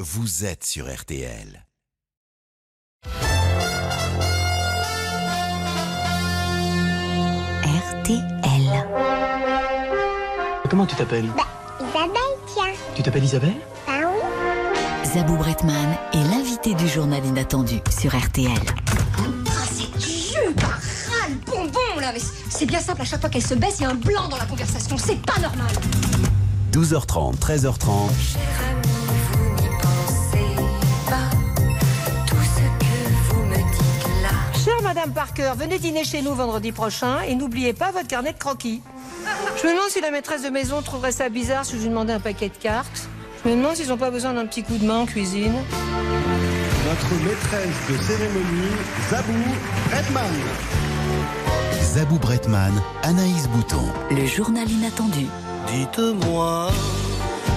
vous êtes sur RTL. RTL. Comment tu t'appelles Bah, Isabelle, tiens. Tu t'appelles Isabelle Bah oui. Zabou Bretman est l'invité du journal inattendu sur RTL. Ah, c'est Dieu, bah, râle, bonbon, là. Mais c'est bien simple, à chaque fois qu'elle se baisse, il y a un blanc dans la conversation. C'est pas normal. 12h30, 13h30, Madame Parker, venez dîner chez nous vendredi prochain et n'oubliez pas votre carnet de croquis. Je me demande si la maîtresse de maison trouverait ça bizarre si je lui demandais un paquet de cartes. Je me demande s'ils n'ont pas besoin d'un petit coup de main en cuisine. Notre maîtresse de cérémonie, Zabou Redman. Zabou Bretman, Anaïs Bouton. Le journal inattendu. Dites-moi,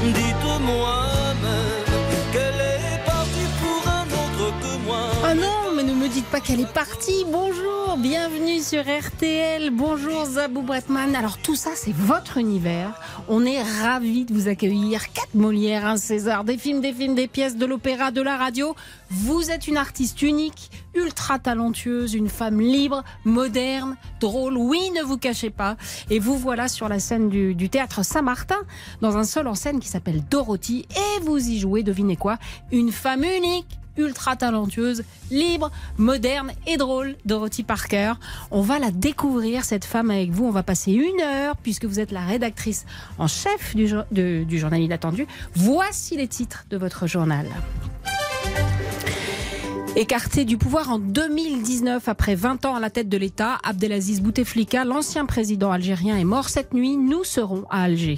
dites-moi même qu'elle est partie pour un autre que moi? Ah non, me dites pas qu'elle est partie. Bonjour, bienvenue sur RTL. Bonjour Zabou Bretman. Alors tout ça, c'est votre univers. On est ravis de vous accueillir. Quatre Molières, un César, des films, des films, des pièces, de l'opéra, de la radio. Vous êtes une artiste unique, ultra talentueuse, une femme libre, moderne, drôle. Oui, ne vous cachez pas. Et vous voilà sur la scène du, théâtre Saint-Martin, dans un seul en scène qui s'appelle Dorothy. Et vous y jouez, devinez quoi? Une femme unique ultra talentueuse, libre, moderne et drôle, Dorothy Parker. On va la découvrir, cette femme, avec vous. On va passer une heure, puisque vous êtes la rédactrice en chef du, journal inattendu. Voici les titres de votre journal. Écarté du pouvoir en 2019 après 20 ans à la tête de l'État, Abdelaziz Bouteflika, l'ancien président algérien, est mort cette nuit. Nous serons à Alger.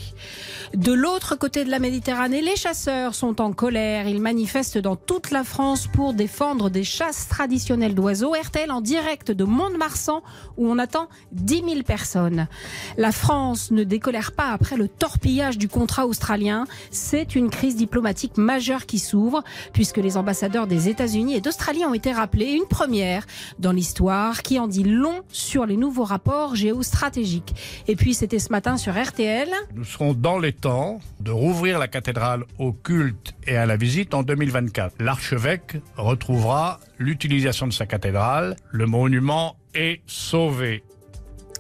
De l'autre côté de la Méditerranée, les chasseurs sont en colère. Ils manifestent dans toute la France pour défendre des chasses traditionnelles d'oiseaux. RTL en direct de Mont-de-Marsan où on attend 10 000 personnes. La France ne décolère pas après le torpillage du contrat australien. C'est une crise diplomatique majeure qui s'ouvre puisque les ambassadeurs des États-Unis et d'Australie ont été rappelés. Une première dans l'histoire qui en dit long sur les nouveaux rapports géostratégiques. Et puis c'était ce matin sur RTL. Nous serons dans les temps de rouvrir la cathédrale au culte et à la visite en 2024. L'archevêque retrouvera l'utilisation de sa cathédrale. Le monument est sauvé.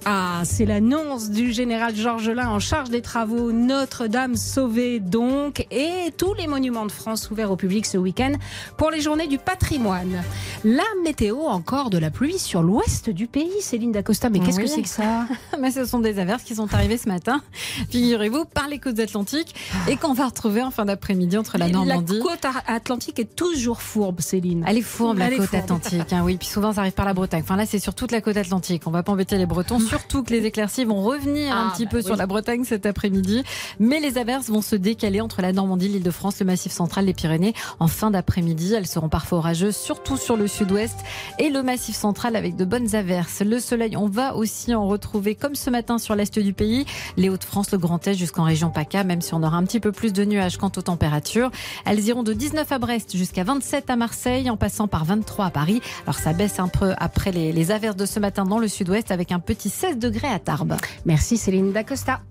Ah, c'est l'annonce du général Georges Lain en charge des travaux Notre-Dame sauvée donc et tous les monuments de France ouverts au public ce week-end pour les journées du patrimoine. La météo encore de la pluie sur l'ouest du pays, Céline Dacosta. Mais qu'est-ce Oui. que c'est que ça? Mais ce sont des averses qui sont arrivées ce matin, figurez-vous, par les côtes atlantiques et qu'on va retrouver en fin d'après-midi entre la Normandie. côte a- atlantique est toujours fourbe, Céline. Elle est fourbe, la Elle côte fourbe. atlantique. hein, oui, puis souvent ça arrive par la Bretagne. Enfin là, c'est sur toute la côte atlantique. On va pas embêter les Bretons, surtout que les éclaircies vont revenir un Ah, petit bah peu oui. sur la Bretagne cet après-midi. Mais les averses vont se décaler entre la Normandie, l'Île-de-France, le Massif central, les Pyrénées en fin d'après-midi. Elles seront parfois orageuses, surtout sur le sud-ouest et le Massif central avec de bonnes averses. Le soleil, on va aussi en retrouver comme ce matin sur l'est du pays, les Hauts-de-France, le Grand Est jusqu'en région PACA, même si on aura un petit peu plus de nuages quant aux températures. Elles iront de 19 à Brest jusqu'à 27 à Marseille, en passant par 23 à Paris. Alors ça baisse un peu après les, les averses de ce matin dans le sud-ouest avec un petit 16 degrés à Tarbes. Merci Céline Dacosta.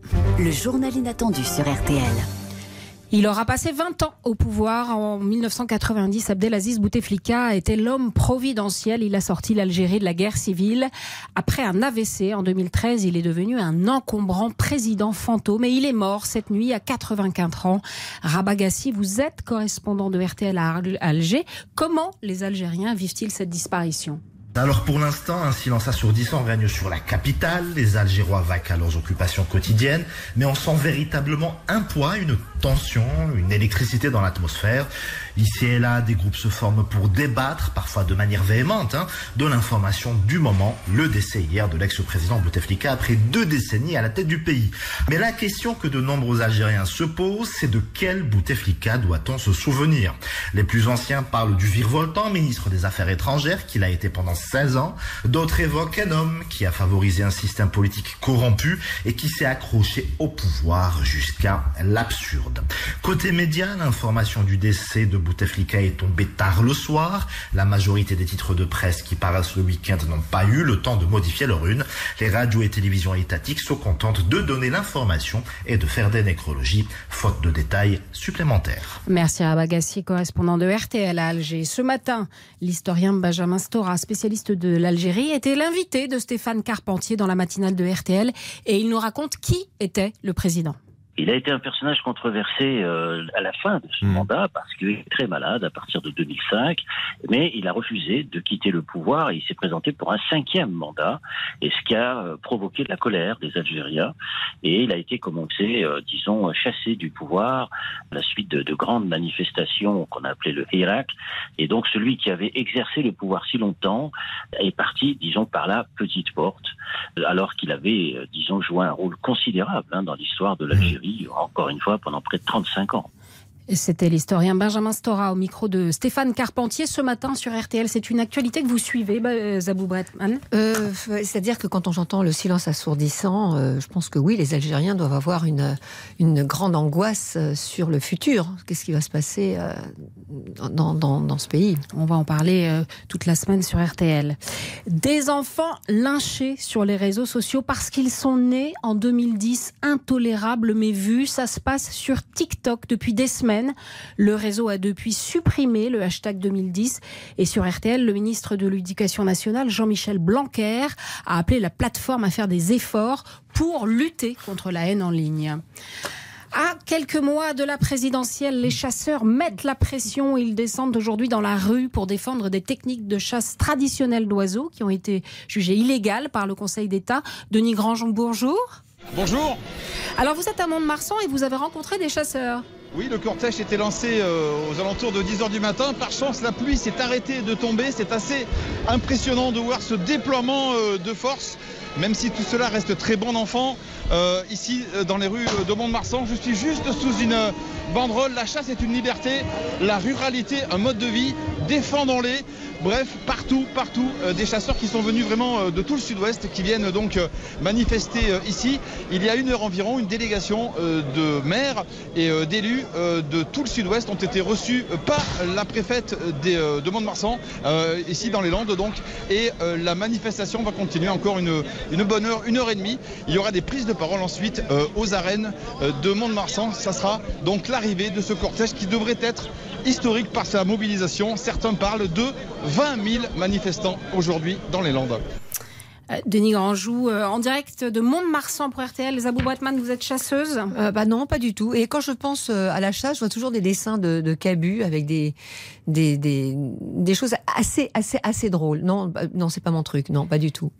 Le journal inattendu sur RTL. Il aura passé 20 ans au pouvoir. En 1990, Abdelaziz Bouteflika était l'homme providentiel. Il a sorti l'Algérie de la guerre civile. Après un AVC en 2013, il est devenu un encombrant président fantôme et il est mort cette nuit à 84 ans. Rabagassi, vous êtes correspondant de RTL à Alger. Comment les Algériens vivent-ils cette disparition? Alors pour l'instant, un silence assourdissant règne sur la capitale. Les Algérois vaquent à leurs occupations quotidiennes, mais on sent véritablement un poids, une tension, une électricité dans l'atmosphère. Ici et là, des groupes se forment pour débattre, parfois de manière véhémente, hein, de l'information du moment, le décès hier de l'ex-président Bouteflika après deux décennies à la tête du pays. Mais la question que de nombreux Algériens se posent, c'est de quel Bouteflika doit-on se souvenir? Les plus anciens parlent du virevoltant ministre des Affaires étrangères qu'il a été pendant 16 ans. D'autres évoquent un homme qui a favorisé un système politique corrompu et qui s'est accroché au pouvoir jusqu'à l'absurde. Côté média, l'information du décès de Bouteflika est tombée tard le soir. La majorité des titres de presse qui paraissent le week-end n'ont pas eu le temps de modifier leur une. Les radios et télévisions étatiques se contentent de donner l'information et de faire des nécrologies, faute de détails supplémentaires. Merci à Bagassi, correspondant de RTL à Alger. Ce matin, l'historien Benjamin Stora, spécialiste de l'Algérie, était l'invité de Stéphane Carpentier dans la matinale de RTL et il nous raconte qui était le président. Il a été un personnage controversé euh, à la fin de son mandat parce qu'il est très malade à partir de 2005, mais il a refusé de quitter le pouvoir et il s'est présenté pour un cinquième mandat, et ce qui a euh, provoqué de la colère des Algériens. Et il a été, comme on le sait, euh, disons, chassé du pouvoir à la suite de, de grandes manifestations qu'on a appelées le Irak. Et donc celui qui avait exercé le pouvoir si longtemps est parti, disons, par la petite porte, alors qu'il avait, euh, disons, joué un rôle considérable hein, dans l'histoire de l'Algérie encore une fois, pendant près de 35 ans. C'était l'historien Benjamin Stora au micro de Stéphane Carpentier ce matin sur RTL. C'est une actualité que vous suivez, bah, Zabou Bretman? Euh, C'est-à-dire que quand on entend le silence assourdissant, euh, je pense que oui, les Algériens doivent avoir une, une grande angoisse euh, sur le futur. Qu'est-ce qui va se passer euh, dans, dans, dans, ce pays? On va en parler euh, toute la semaine sur RTL. Des enfants lynchés sur les réseaux sociaux parce qu'ils sont nés en 2010, intolérables mais vus. Ça se passe sur TikTok depuis des semaines. Le réseau a depuis supprimé le hashtag 2010 et sur RTL, le ministre de l'Éducation nationale, Jean-Michel Blanquer, a appelé la plateforme à faire des efforts pour lutter contre la haine en ligne. À quelques mois de la présidentielle, les chasseurs mettent la pression. Ils descendent aujourd'hui dans la rue pour défendre des techniques de chasse traditionnelles d'oiseaux qui ont été jugées illégales par le Conseil d'État. Denis Grangeon, bonjour. Bonjour. Alors vous êtes à Mont-de-Marsan et vous avez rencontré des chasseurs. Oui, le cortège était lancé euh, aux alentours de 10h du matin. Par chance, la pluie s'est arrêtée de tomber. C'est assez impressionnant de voir ce déploiement euh, de force, même si tout cela reste très bon enfant. Euh, ici, dans les rues de Mont-de-Marsan, je suis juste sous une banderole. La chasse est une liberté, la ruralité, un mode de vie. Défendons-les. Bref, partout, partout, euh, des chasseurs qui sont venus vraiment euh, de tout le sud-ouest, qui viennent donc euh, manifester ici. Il y a une heure environ, une délégation de maires et d'élus de tout le sud-ouest ont été reçus par la préfète de Mont-de-Marsan, ici dans les Landes donc. Et la manifestation va continuer encore une, une, bonne heure, une heure et demie. Il y aura des prises de parole ensuite aux arènes de Mont-de-Marsan. Ça sera donc l'arrivée de ce cortège qui devrait être historique par sa mobilisation. Certains parlent de 20 000 manifestants aujourd'hui dans les Landes. Euh, Denis Granjou, euh, en direct de Mont-de-Marsan pour RTL. Zabou Bretman, vous êtes chasseuse? Euh, Bah non, pas du tout. Et quand je pense à la chasse, je vois toujours des dessins de, de Cabu avec des, des, des, des, choses assez, assez, assez drôles. Non, bah, non, c'est pas mon truc. Non, pas du tout.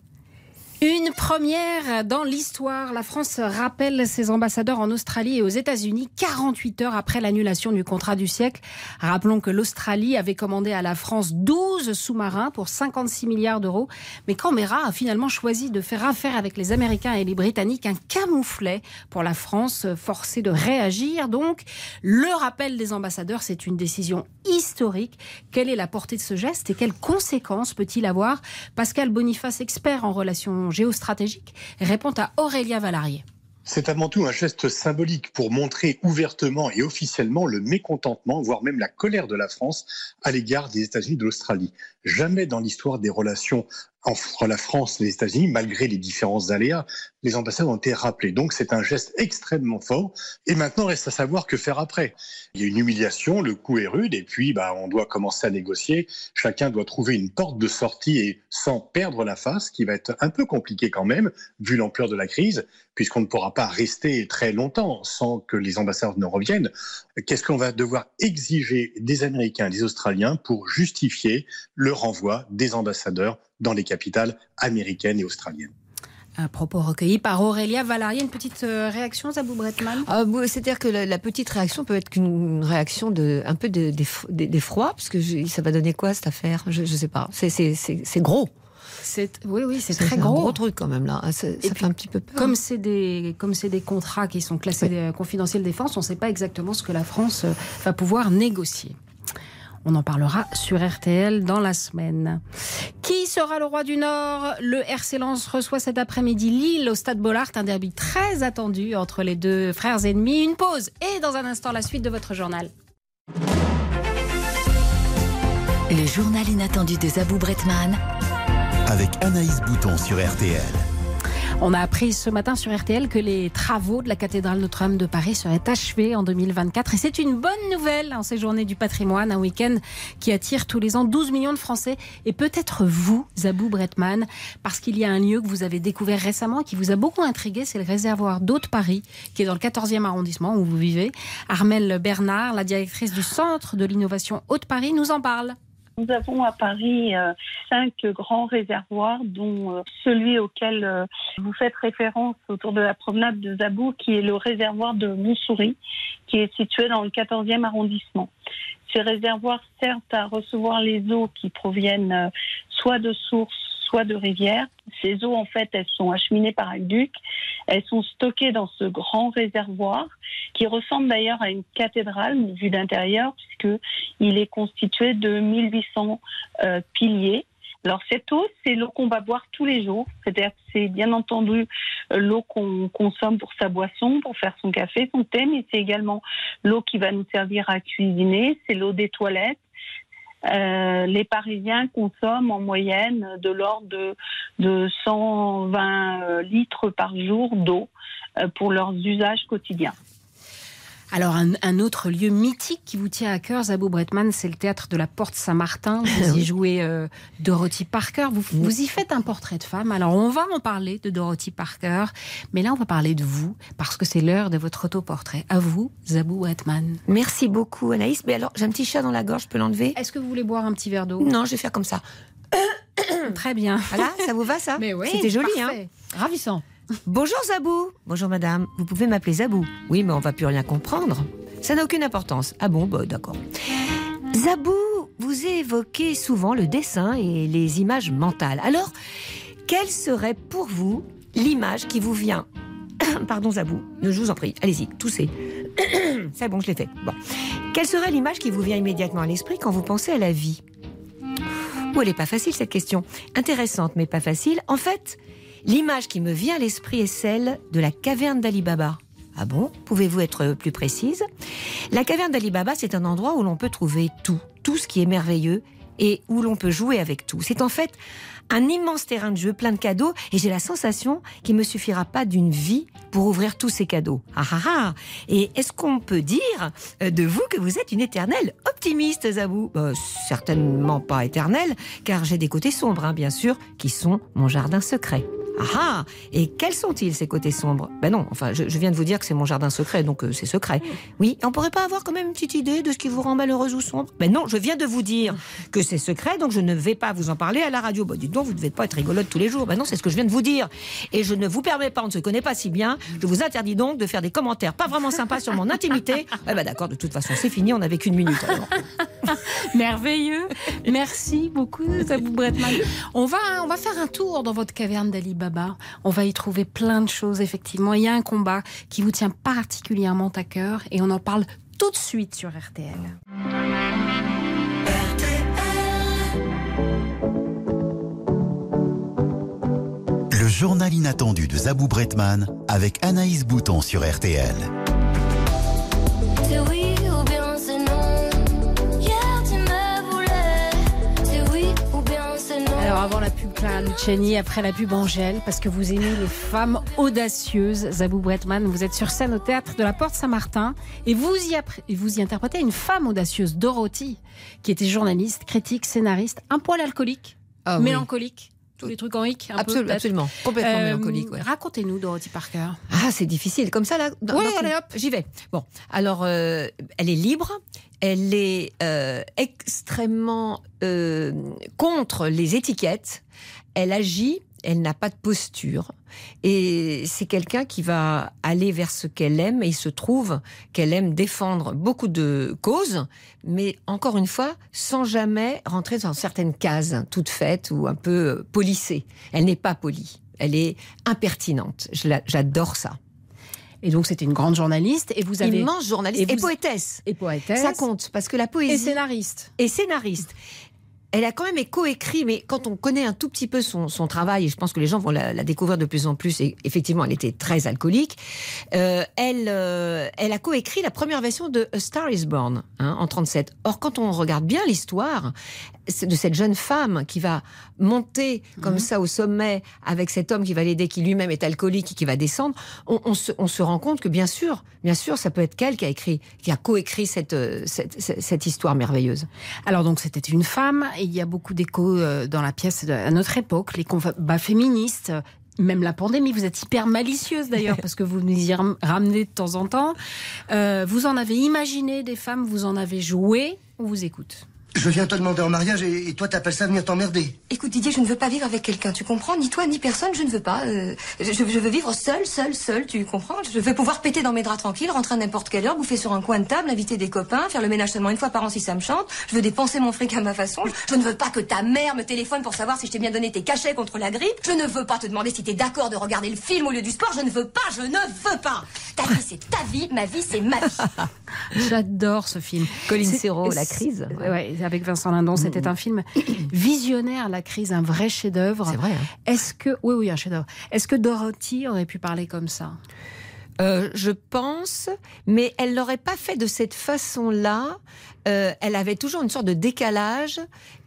Une première dans l'histoire. La France rappelle ses ambassadeurs en Australie et aux États-Unis 48 heures après l'annulation du contrat du siècle. Rappelons que l'Australie avait commandé à la France 12 sous-marins pour 56 milliards d'euros. Mais Canberra a finalement choisi de faire affaire avec les Américains et les Britanniques, un camouflet pour la France forcée de réagir. Donc, le rappel des ambassadeurs, c'est une décision historique. Quelle est la portée de ce geste et quelles conséquences peut-il avoir? Pascal Boniface, expert en relations géostratégique, répond à Aurélia Valarié. C'est avant tout un geste symbolique pour montrer ouvertement et officiellement le mécontentement, voire même la colère de la France à l'égard des États-Unis de l'Australie. Jamais dans l'histoire des relations entre la France et les États-Unis, malgré les différents aléas, les ambassades ont été rappelées. Donc c'est un geste extrêmement fort. Et maintenant, reste à savoir que faire après. Il y a une humiliation, le coup est rude, et puis bah, on doit commencer à négocier. Chacun doit trouver une porte de sortie et sans perdre la face, qui va être un peu compliqué quand même, vu l'ampleur de la crise, puisqu'on ne pourra pas rester très longtemps sans que les ambassadeurs ne reviennent. Qu'est-ce qu'on va devoir exiger des Américains, des Australiens pour justifier le renvoi des ambassadeurs dans les capitales américaines et australiennes. Un propos recueilli par Aurélia Valaria. Une petite euh, réaction, Zabou Bretman? Ah, C'est-à-dire que la, la, petite réaction peut être qu'une réaction de, un peu d'effroi, parce que je, ça va donner quoi cette affaire? Je ne sais pas. C'est gros. Oui, oui, c'est très gros. un gros truc quand même là. Ça, ça fait un petit peu peur. Comme c'est des, comme c'est des contrats qui sont classés oui. confidentiels défense, on ne sait pas exactement ce que la France euh, va pouvoir négocier. On en parlera sur RTL dans la semaine. Qui sera le roi du Nord? Le RC Lens reçoit cet après-midi Lille au Stade Bollard, un derby très attendu entre les deux frères ennemis. Une pause et dans un instant la suite de votre journal. Le journal inattendu de Zabou Bretman. Avec Anaïs Bouton sur RTL. On a appris ce matin sur RTL que les travaux de la cathédrale Notre-Dame de Paris seraient achevés en 2024. Et c'est une bonne nouvelle en ces journées du patrimoine, un week-end qui attire tous les ans 12 millions de Français. Et peut-être vous, Zabou Bretman, parce qu'il y a un lieu que vous avez découvert récemment et qui vous a beaucoup intrigué, c'est le réservoir d'eau de Paris, qui est dans le 14e arrondissement où vous vivez. Armelle Bernard, la directrice du Centre de l'innovation Haute-Paris, nous en parle. Nous avons à Paris euh, cinq grands réservoirs, dont euh, celui auquel euh, vous faites référence autour de la promenade de Zabou, qui est le réservoir de Montsouris, qui est situé dans le 14e arrondissement. Ces réservoirs servent à recevoir les eaux qui proviennent soit de sources, soit de rivières. Ces eaux, en fait, elles sont acheminées par un duc. Elles sont stockées dans ce grand réservoir qui ressemble d'ailleurs à une cathédrale vue d'intérieur puisque il est constitué de 1800 euh, piliers. Alors cette eau, c'est l'eau qu'on va boire tous les jours. C'est-à-dire que c'est bien entendu euh, l'eau qu'on consomme pour sa boisson, pour faire son café, son thé, mais c'est également l'eau qui va nous servir à cuisiner. C'est l'eau des toilettes. Euh, les Parisiens consomment en moyenne de l'ordre de, de 120 euh, litres par jour d'eau euh, pour leurs usages quotidiens. Alors, un, autre lieu mythique qui vous tient à cœur, Zabou Bretman, c'est le théâtre de la Porte Saint-Martin. Vous y jouez euh, Dorothy Parker. Vous, vous, y faites un portrait de femme. Alors, on va en parler de Dorothy Parker. Mais là, on va parler de vous, parce que c'est l'heure de votre autoportrait. À vous, Zabou Bretman. Merci beaucoup, Anaïs. Mais alors, j'ai un petit chat dans la gorge, je peux l'enlever? Est-ce que vous voulez boire un petit verre d'eau? Non, je vais faire comme ça. Très bien. Voilà, ça vous va, ça? Mais oui, C'était joli, hein Ravissant. Bonjour Zabou. Bonjour madame. Vous pouvez m'appeler Zabou. Oui, mais on va plus rien comprendre. Ça n'a aucune importance. Ah bon, bah, d'accord. Zabou, vous évoquez souvent le dessin et les images mentales. Alors, quelle serait pour vous l'image qui vous vient Pardon Zabou, je vous en prie, allez-y, toussez. C'est bon, je l'ai fait. Bon. Quelle serait l'image qui vous vient immédiatement à l'esprit quand vous pensez à la vie? Oh, elle n'est pas facile cette question. Intéressante, mais pas facile. En fait, L'image qui me vient à l'esprit est celle de la caverne d'Ali Baba. Ah bon? Pouvez-vous être plus précise? La caverne d'Ali Baba, c'est un endroit où l'on peut trouver tout, tout ce qui est merveilleux et où l'on peut jouer avec tout. C'est en fait un immense terrain de jeu plein de cadeaux et j'ai la sensation qu'il me suffira pas d'une vie pour ouvrir tous ces cadeaux. Ah ah ah Et est-ce qu'on peut dire euh, de vous que vous êtes une éternelle optimiste, Zabou? Bah, Certainement pas éternelle, car j'ai des côtés sombres, hein, bien sûr, qui sont mon jardin secret. Ah ah Et quels sont-ils ces côtés sombres? Ben non, enfin, je, viens de vous dire que c'est mon jardin secret, donc euh, c'est secret. Oui, on pourrait pas avoir quand même une petite idée de ce qui vous rend malheureuse ou sombre? Ben non, je viens de vous dire que c'est secret, donc je ne vais pas vous en parler à la radio. Bah dites donc, vous ne devez pas être rigolote tous les jours. Ben non, c'est ce que je viens de vous dire. Et je ne vous permets pas, on ne se connaît pas si bien, je vous interdis donc de faire des commentaires pas vraiment sympas sur mon intimité. Eh ben d'accord, de toute façon, c'est fini, on n'avait qu'une minute. Merveilleux. Merci beaucoup, Bretman. On va, on va faire un tour dans votre caverne d'Ali On va y trouver plein de choses, effectivement. Il y a un combat qui vous tient particulièrement à cœur et on en parle tout de suite sur RTL. Le journal inattendu de Zabou Bretman avec Anaïs Bouton sur RTL. Avant la pub Clara Luciani, après la pub Angèle, parce que vous aimez les femmes audacieuses, Zabou Bretman, vous êtes sur scène au théâtre de la Porte Saint-Martin et vous y, vous y interprétez une femme audacieuse, Dorothy, qui était journaliste, critique, scénariste, un poil alcoolique, Ah oui. Tous les trucs en hic, un peu, Absolument. Complètement Euh, mélancolique, ouais. Racontez-nous, Dorothy Parker. Ah, c'est difficile. Comme ça, là Oui, allez, hop. J'y vais. Bon, alors, euh, elle est libre. Elle est euh, extrêmement contre les étiquettes. Elle agit. Elle n'a pas de posture. Et c'est quelqu'un qui va aller vers ce qu'elle aime. Et il se trouve qu'elle aime défendre beaucoup de causes, mais encore une fois, sans jamais rentrer dans certaines cases toutes faites ou un peu euh, polissées. Elle n'est pas polie. Elle est impertinente. J'adore ça. Et donc c'était une grande journaliste. Et vous avez immense journaliste et, vous- poétesse. Et poétesse. Ça compte parce que la poésie Et scénariste. et scénariste. Elle a quand même coécrit, mais quand on connaît un tout petit peu son, son travail, et je pense que les gens vont la, la découvrir de plus en plus, et effectivement, elle était très alcoolique, euh, elle, euh, elle a coécrit la première version de A Star is Born hein, en 37. Or, quand on regarde bien l'histoire de cette jeune femme qui va monter comme ça au sommet avec cet homme qui va l'aider, qui lui-même est alcoolique et qui va descendre, on, on se, on se rend compte que bien sûr, bien sûr, ça peut être qu'elle qui a écrit, qui a coécrit cette, euh, cette, cette, cette histoire merveilleuse. Alors donc c'était une femme et il y a beaucoup d'échos euh, dans la pièce à notre époque, les combats féministes. euh, Même la pandémie, vous êtes hyper malicieuse d'ailleurs parce que vous nous y ram- ramenez de temps en temps. Euh, vous en avez imaginé des femmes, vous en avez joué. On vous écoute. Je viens te demander en mariage et, et toi t'appelles ça venir t'emmerder. Écoute Didier, je ne veux pas vivre avec quelqu'un, tu comprends Ni toi, ni personne, je ne veux pas. Euh, je, je veux vivre seule, seule, seule, tu comprends Je veux pouvoir péter dans mes draps tranquilles, rentrer à n'importe quelle heure, bouffer sur un coin de table, inviter des copains, faire le ménage seulement une fois par an si ça me chante. Je veux dépenser mon fric à ma façon. Je ne veux pas que ta mère me téléphone pour savoir si je t'ai bien donné tes cachets contre la grippe. Je ne veux pas te demander si t'es d'accord de regarder le film au lieu du sport. Je ne veux pas, je ne veux pas. Ta vie, c'est ta vie, ma vie, c'est ma vie. J'adore ce film. Colin Serrault, La crise. ouais, avec Vincent Lindon, c'était un film visionnaire, La crise, un vrai chef-d'œuvre. C'est vrai. hein. Est-ce que, oui, oui, un chef-d'œuvre. Est-ce que Dorothy aurait pu parler comme ça? Euh, je pense, mais elle l'aurait pas fait de cette façon-là. Euh, elle avait toujours une sorte de décalage,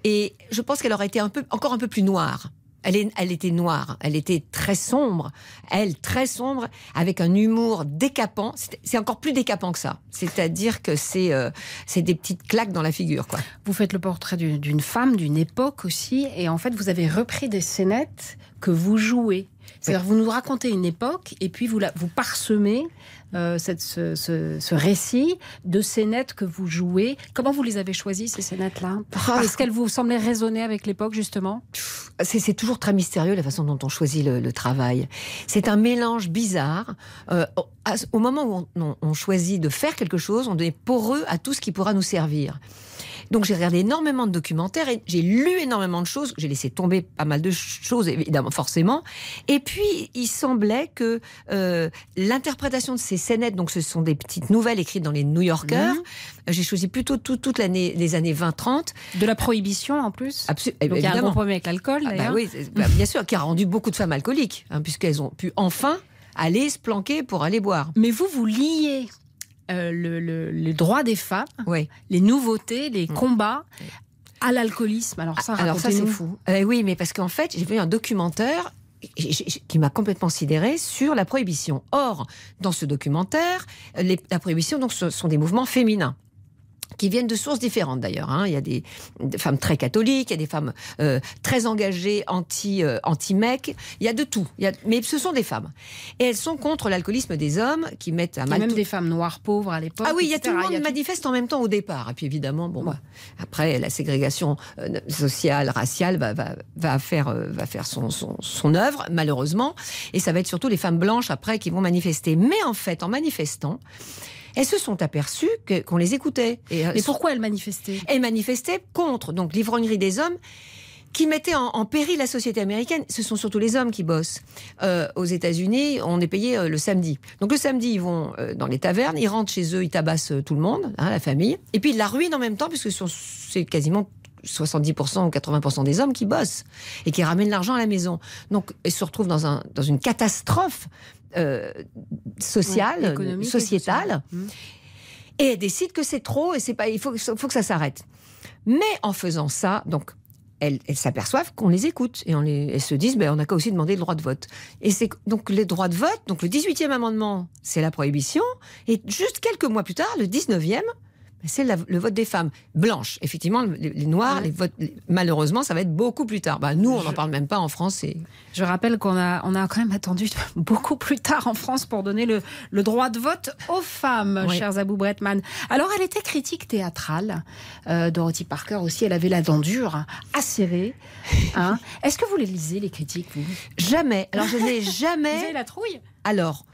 et je pense qu'elle aurait été un peu, encore un peu plus noire. Elle, était noire, elle était très sombre, elle très sombre, avec un humour décapant. C'est encore plus décapant que ça. C'est-à-dire que c'est euh, des petites claques dans la figure. Vous faites le portrait d'une femme, d'une époque aussi, et en fait, vous avez repris des scénettes que vous jouez. C'est-à-dire, vous nous racontez une époque, et puis vous, la, vous parsemez euh, cette, ce, ce- ce récit de scénettes que vous jouez. Comment vous les avez choisies, ces scénettes-là? Est-ce qu'elles vous semblaient résonner avec l'époque, justement? C'est toujours très mystérieux la façon dont on choisit le, le travail. C'est un mélange bizarre. Euh, au- moment où on, on- on choisit de faire quelque chose, on est poreux à tout ce qui pourra nous servir. Donc j'ai regardé énormément de documentaires et j'ai lu énormément de choses. J'ai laissé tomber pas mal de choses, évidemment, forcément. Et puis il semblait que euh, l'interprétation de ces scénettes, donc ce sont des petites nouvelles écrites dans les New Yorkers. Mhm. J'ai choisi plutôt tout- toute l'année, les années 20-30. De la prohibition en plus? Absolument. Il y a un problème avec l'alcool, Ah bah oui, bah, bien sûr, qui a rendu beaucoup de femmes alcooliques, hein, puisqu'elles ont pu enfin aller se planquer pour aller boire. Mais vous, vous liez euh, le, le- les droits des femmes, Oui. les nouveautés, les combats à l'alcoolisme. Alors ça, Alors ça, c'est fou. Euh, oui, mais parce qu'en fait, j'ai vu un documentaire qui m'a complètement sidéré sur la prohibition. Or, dans ce documentaire, les- la prohibition, donc, ce sont des mouvements féminins qui viennent de sources différentes d'ailleurs. hein. Il y a des, des femmes très catholiques, il y a des femmes euh, très engagées anti euh, anti mec. Il y a de tout. Il y a, mais ce sont des femmes et elles sont contre l'alcoolisme des hommes qui mettent à Il y a mal même tout- des femmes noires pauvres à l'époque. ah oui, il y a tout le monde a manifeste en même temps au départ. Et puis évidemment, bon, bah, après la ségrégation euh, sociale, raciale va, va, va faire, euh, va faire son, son, son œuvre, malheureusement. Et ça va être surtout les femmes blanches après qui vont manifester. Mais en fait, en manifestant, elles se sont aperçues qu'on les écoutait. Et, euh, Mais pourquoi elles manifestaient? Elles manifestaient contre donc l'ivrognerie des hommes qui mettaient en, en péril la société américaine. Ce sont surtout les hommes qui bossent. Euh, aux États-Unis, on est payé euh, le samedi. Donc le samedi, ils vont euh, dans les tavernes, ils rentrent chez eux, ils tabassent tout le monde, hein, la famille, et puis ils la ruinent en même temps, puisque c'est quasiment 70% ou 80% des hommes qui bossent et qui ramènent l'argent à la maison. Donc, ils se retrouvent dans, un, dans une catastrophe euh, sociale, et sociétale. sociale. Et elle décide que c'est trop et c'est pas, il faut, que- faut que ça s'arrête. Mais en faisant ça, donc, elles, s'aperçoivent qu'on les écoute et on les, elles se disent, ben, on n'a qu'à aussi demander le droit de vote. Et c'est donc les droits de vote, donc le 18e amendement, c'est la prohibition. Et juste quelques mois plus tard, le 19e, ben, c'est le vote des femmes blanches. Effectivement, les, les noirs, les votes, les- malheureusement, ça va être beaucoup plus tard. Ben, nous, on n'en parle même pas en France. Et... Je rappelle qu'on a, on a quand même attendu beaucoup plus tard en France pour donner le, le droit de vote aux femmes, Oui. chers Abou Bretman. Alors, elle était critique théâtrale. Euh, Dorothy Parker aussi, elle avait la dent dure, acérée. Hein. Est-ce que vous les lisez, les critiques, vous? Jamais. Alors, je n'ai Vous jamais. avez la trouille? Alors,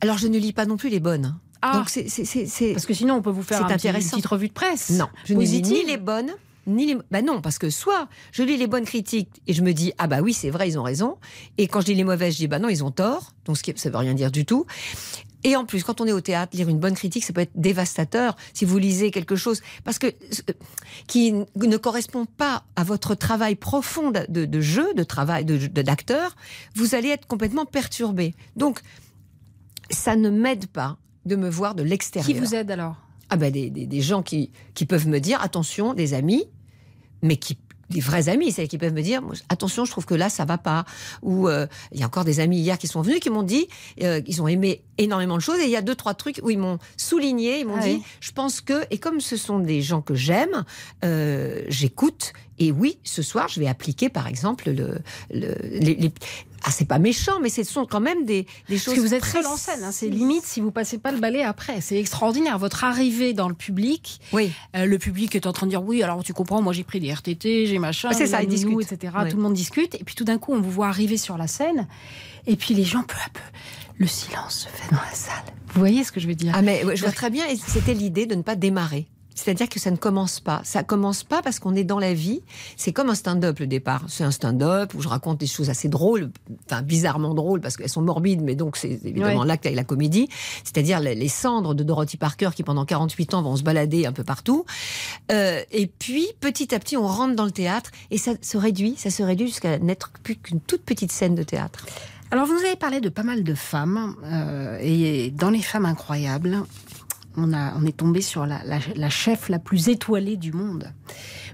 alors, je ne lis pas non plus les bonnes. Ah. Donc, c'est, c'est, c'est, c'est- Parce que sinon, on peut vous faire un petit- une petite revue de presse. Non, je Positive. ni les bonnes, ni les. Bah non, parce que soit je lis les bonnes critiques et je me dis ah bah oui c'est vrai ils ont raison, et quand je lis les mauvaises je dis bah non ils ont tort, donc ce qui ça veut rien dire du tout. Et en plus, quand on est au théâtre, lire une bonne critique, ça peut être dévastateur si vous lisez quelque chose parce que euh, qui ne correspond pas à votre travail profond de, de jeu, de travail, de d'acteur, vous allez être complètement perturbé. Donc, ça ne m'aide pas de me voir de l'extérieur. Qui vous aide alors? Ah ben des, des, des gens qui, qui peuvent me dire attention, des amis, mais qui des vrais amis, c'est qui peuvent me dire attention, je trouve que là ça va pas. Ou euh, il y a encore des amis hier qui sont venus qui m'ont dit euh, qu'ils ont aimé énormément de choses et il y a deux trois trucs où ils m'ont souligné, ils m'ont Ah dit oui. je pense que et comme ce sont des gens que j'aime, euh, j'écoute et oui ce soir je vais appliquer par exemple le, le les, les- ah c'est pas méchant mais ce sont quand même des, des choses Parce que vous êtes seul en scène, hein, c'est limite si vous passez pas le balai après. C'est extraordinaire. Votre arrivée dans le public, oui. le public est en train de dire oui, alors tu comprends, moi j'ai pris des RTT, j'ai machin, c'est ça, ils discutent. etc. Oui. Tout le monde discute, et puis tout d'un coup on vous voit arriver sur la scène, et puis les gens peu à peu, le silence se fait dans la salle. Vous voyez ce que je veux dire? Ah mais ouais, je vois très bien et c'était l'idée de ne pas démarrer. C'est-à-dire que ça ne commence pas. Ça commence pas parce qu'on est dans la vie. C'est comme un stand-up le départ. C'est un stand-up où je raconte des choses assez drôles, enfin bizarrement drôles parce qu'elles sont morbides, mais donc c'est évidemment Ouais. là que la comédie. C'est-à-dire les les cendres de Dorothy Parker qui pendant 48 ans vont se balader un peu partout. Euh, et puis petit à petit on rentre dans le théâtre et ça se réduit, ça se réduit jusqu'à n'être plus qu'une toute petite scène de théâtre. Alors, vous avez parlé de pas mal de femmes, euh, et dans les femmes incroyables, on, a, on est tombé sur la, la- la chef la plus étoilée du monde.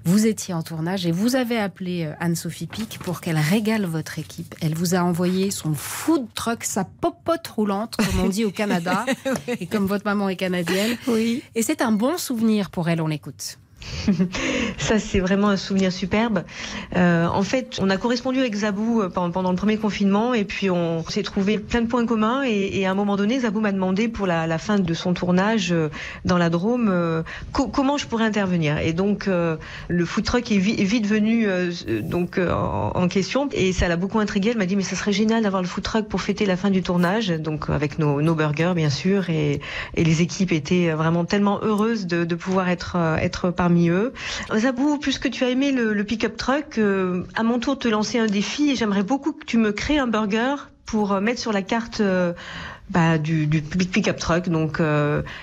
Vous étiez en tournage et vous avez appelé euh, Anne-Sophie Pic pour qu'elle régale votre équipe. Elle vous a envoyé son food truck, sa popote roulante, comme on dit au Canada, et comme votre maman est canadienne. Oui. Et c'est un bon souvenir pour elle, on l'écoute. Ça, c'est vraiment un souvenir superbe. Euh, en fait, on a correspondu avec Zabou euh, pendant, le premier confinement et puis on s'est trouvé plein de points communs. Et, à un moment donné, Zabou m'a demandé pour la, fin de son tournage euh, dans la Drôme co- comment je pourrais intervenir. Et donc, le food truck est, vi- est vite venu donc en, question et ça l'a beaucoup intrigué. Elle m'a dit mais ça serait génial d'avoir le food truck pour fêter la fin du tournage, donc avec nos, burgers bien sûr. Et, les équipes étaient vraiment tellement heureuses de, pouvoir être être parmi Zabou, puisque tu as aimé le, pick-up truck, euh, à mon tour te lancer un défi et j'aimerais beaucoup que tu me crées un burger pour euh, mettre sur la carte. euh, bah, du, pick-up truck. Donc,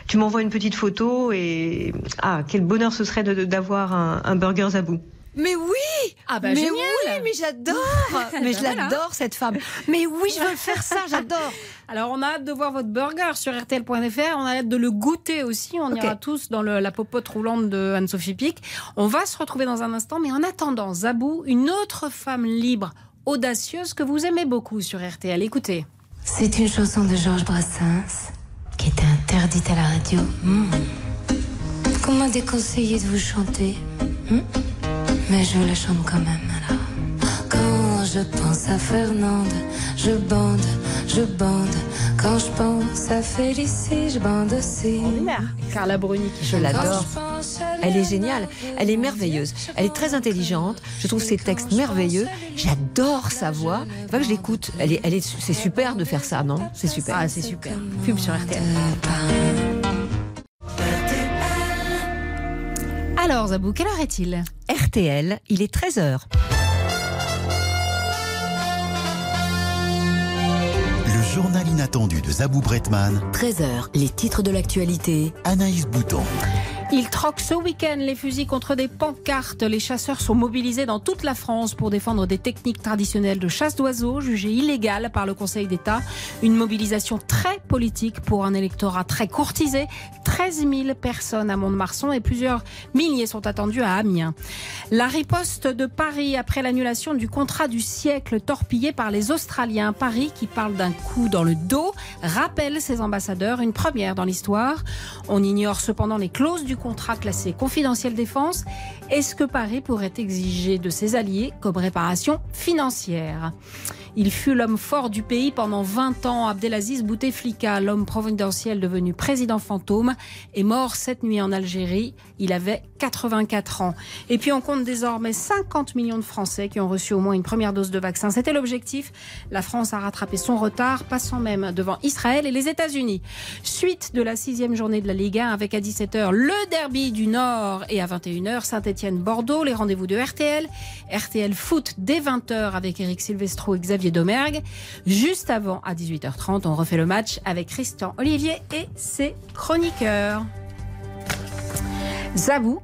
tu m'envoies une petite photo et ah, quel bonheur ce serait d'avoir un, un burger Zabou. Mais oui Ah bah mais génial oui, mais j'adore Mais je Bah l'adore cette femme Mais oui, je veux faire ça, j'adore Alors, on a hâte de voir votre burger sur RTL.fr. On a hâte de le goûter aussi. On Ok. ira tous dans le- la popote roulante de Anne-Sophie Pic. On va se retrouver dans un instant. Mais en attendant, Zabou, une autre femme libre, audacieuse, que vous aimez beaucoup sur RTL. Écoutez. C'est une chanson de Georges Brassens qui était interdite à la radio. Hmm. Qu'on m'a déconseillé de vous chanter? Hmm? Mais je la chante quand même alors. Quand je pense à Fernande, je bande, je bande. Quand je pense à Félicie, je bande aussi. Carla Bruni qui Je l'adore. Elle est géniale, elle est merveilleuse, elle est très intelligente. Je trouve ses textes merveilleux. J'adore sa voix. Il faut que je l'écoute. Elle est, elle est, c'est super de faire ça, non? C'est super. Ah, c'est super. Pub sur RTL. Alors, Zabou, quelle heure est-il RTL, il est 13h. Le journal inattendu de Zabou Bretman, 13h, les titres de l'actualité. Anaïs Bouton. Ils troquent ce week-end les fusils contre des pancartes. Les chasseurs sont mobilisés dans toute la France pour défendre des techniques traditionnelles de chasse d'oiseaux jugées illégales par le Conseil d'État. Une mobilisation très politique pour un électorat très courtisé. 13 000 personnes à Mont-de-Marsan et plusieurs milliers sont attendus à Amiens. La riposte de Paris après l'annulation du contrat du siècle torpillé par les Australiens. Paris, qui parle d'un coup dans le dos, rappelle ses ambassadeurs, une première dans l'histoire. On ignore cependant les clauses du contrat classé confidentiel défense. Est-ce que Paris pourrait exiger de ses alliés comme réparation financière? Il fut l'homme fort du pays pendant 20 ans. Abdelaziz Bouteflika, l'homme providentiel devenu président fantôme, est mort cette nuit en Algérie. Il avait 84 ans. Et puis on compte désormais 50 millions de Français qui ont reçu au moins une première dose de vaccin. C'était l'objectif. La France a rattrapé son retard, passant même devant Israël et les États-Unis. Suite de la sixième journée de la Ligue 1 avec à 17h le derby du Nord et à 21h Saint-Étienne-Bordeaux, les rendez-vous de RTL. RTL Foot dès 20h avec Eric Silvestro et Xavier Domergue. Juste avant, à 18h30, on refait le match avec Christian Olivier et ses chroniqueurs. Zabou.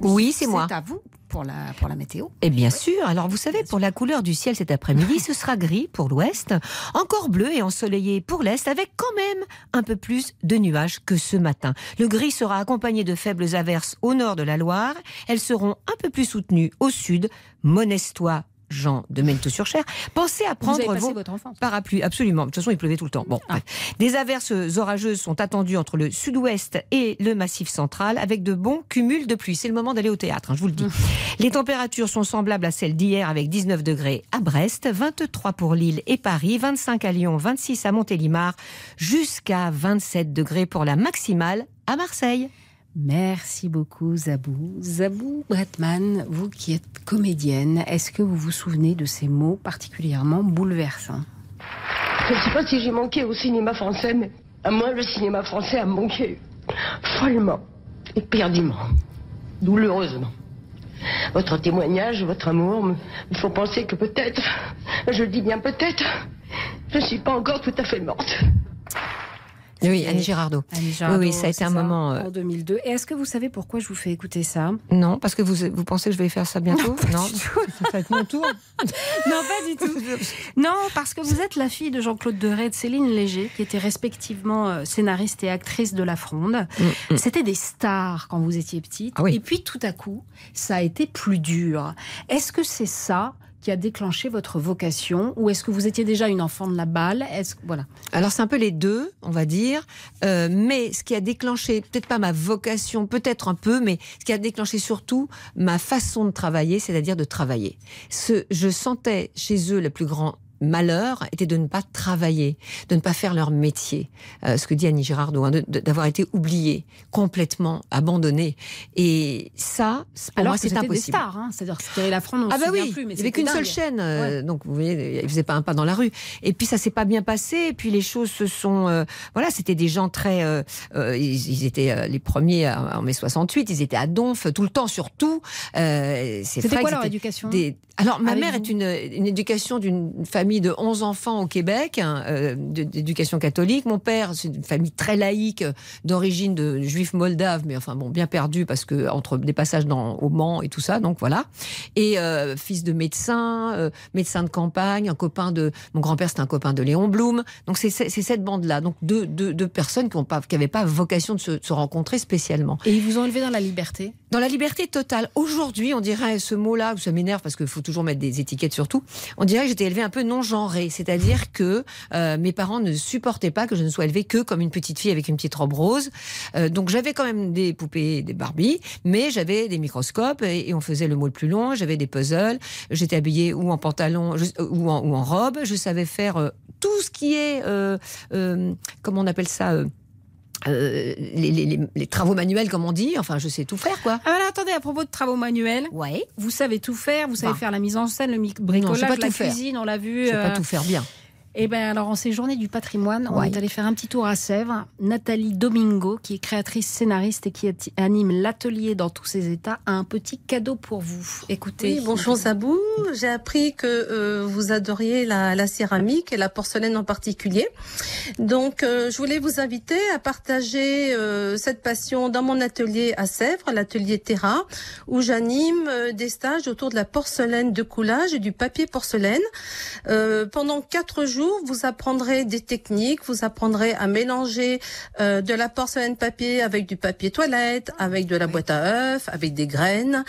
Oui, c'est moi. C'est à vous pour la, pour la météo. Et bien sûr, alors vous savez, pour la couleur du ciel cet après-midi, ce sera gris pour l'ouest, encore bleu et ensoleillé pour l'est, avec quand même un peu plus de nuages que ce matin. Le gris sera accompagné de faibles averses au nord de la Loire. Elles seront un peu plus soutenues au sud, Monestois, Jean de Mentou-sur-Cher. Pensez à prendre vos votre enfance. parapluies. Absolument. De toute façon, il pleuvait tout le temps. Bon, bref. Des averses orageuses sont attendues entre le sud-ouest et le massif central avec de bons cumuls de pluie. C'est le moment d'aller au théâtre, hein, je vous le dis. Les températures sont semblables à celles d'hier avec 19 degrés à Brest, 23 pour Lille et Paris, 25 à Lyon, 26 à Montélimar, jusqu'à 27 degrés pour la maximale à Marseille. Merci beaucoup Zabou. Zabou Bretman, vous qui êtes comédienne, est-ce que vous vous souvenez de ces mots particulièrement bouleversants? Je ne sais pas si j'ai manqué au cinéma français, mais à moi, le cinéma français a manqué follement, éperdument, douloureusement. Votre témoignage, votre amour me font penser que peut-être, je le dis bien peut-être, je ne suis pas encore tout à fait morte. Oui, Annie Girardot. Annie Oui, Girardot, oui, ça a été un moment. euh, En 2002. Et est-ce que vous savez pourquoi je vous fais écouter ça? Non, parce que vous, vous pensez que je vais faire ça bientôt? Non, ça va être mon tour. non, pas du tout. Non, parce que vous êtes la fille de Jean-Claude Deray et de Céline Léger, qui étaient respectivement euh, scénariste et actrice de La Fronde. C'était des stars quand vous étiez petite. Et puis tout à coup, ça a été plus dur. Est-ce que c'est ça qui a déclenché votre vocation ou est-ce que vous étiez déjà une enfant de la balle? Est-ce voilà. Alors c'est un peu les deux, on va dire. Euh, mais ce qui a déclenché, peut-être pas ma vocation, peut-être un peu, mais ce qui a déclenché surtout ma façon de travailler, c'est-à-dire de travailler. Ce, je sentais chez eux le plus grand malheur était de ne pas travailler, de ne pas faire leur métier. Euh, ce que dit Annie Girardot, hein, d'avoir été oublié, complètement abandonné. Et ça, pour Alors moi, c'est c'était des impossible. stars, hein. c'est-à-dire que c'était La Fronde, on Ah bah oui, plus, mais il n'y avait qu'une seule chaîne, euh, donc vous voyez, il faisait pas un pas dans la rue. Et puis ça s'est pas bien passé, et puis les choses se sont, euh, voilà, c'était des gens très, euh, euh, ils, ils étaient les premiers en mai 68, ils étaient à Donf tout le temps, surtout. Euh, c'est C'était quoi leur éducation des- Alors ma mère est une, une éducation d'une famille de 11 enfants au Québec, hein, euh, d'éducation catholique. Mon père, c'est une famille très laïque, euh, d'origine de juifs moldaves, mais enfin bon, bien perdu parce que entre des passages dans, au Mans et tout ça, donc voilà. Et euh, fils de médecin, médecin de campagne, un copain de mon grand-père, c'était un copain de Léon Blum. Donc c'est c'est- c'est cette bande-là, donc deux, personnes qui n'avaient pas vocation de se, de se rencontrer spécialement. Et ils vous ont élevé dans la liberté? Dans la liberté totale. Aujourd'hui, on dirait ce mot-là, ça m'énerve parce qu'il faut toujours mettre des étiquettes sur tout. On dirait que j'étais élevée un peu non genrée, c'est-à-dire que euh, mes parents ne supportaient pas que je ne sois élevée que comme une petite fille avec une petite robe rose. Euh, donc j'avais quand même des poupées, des Barbie, mais j'avais des microscopes et, on faisait le mot le plus long. J'avais des puzzles. J'étais habillée ou en pantalon je- ou, en, ou en robe. Je savais faire euh, tout ce qui est, euh, euh, comment on appelle ça. Euh, les, les- les- les travaux manuels, comme on dit, enfin, je sais tout faire, quoi. Ah voilà, attendez, à propos de travaux manuels, vous savez tout faire, vous savez Bah. faire la mise en scène, le Non, bricolage, je sais pas la tout faire. cuisine, on l'a vu. Je sais pas euh, tout faire bien. Eh bien, alors, en ces journées du patrimoine, on Ouais. est allé faire un petit tour à Sèvres. Nathalie Domingo, qui est créatrice, scénariste et qui anime l'atelier dans tous ses états, a un petit cadeau pour vous. Écoutez. Oui, bonjour Zabou. J'ai appris que euh, vous adoriez la, la céramique et la porcelaine en particulier. Donc, euh, je voulais vous inviter à partager euh, cette passion dans mon atelier à Sèvres, l'atelier Terra, où j'anime euh, des stages autour de la porcelaine de coulage et du papier porcelaine. Euh, pendant quatre jours, vous apprendrez des techniques, vous apprendrez à mélanger euh, de la porcelaine papier avec du papier toilette, avec de la boîte à œufs, avec des graines.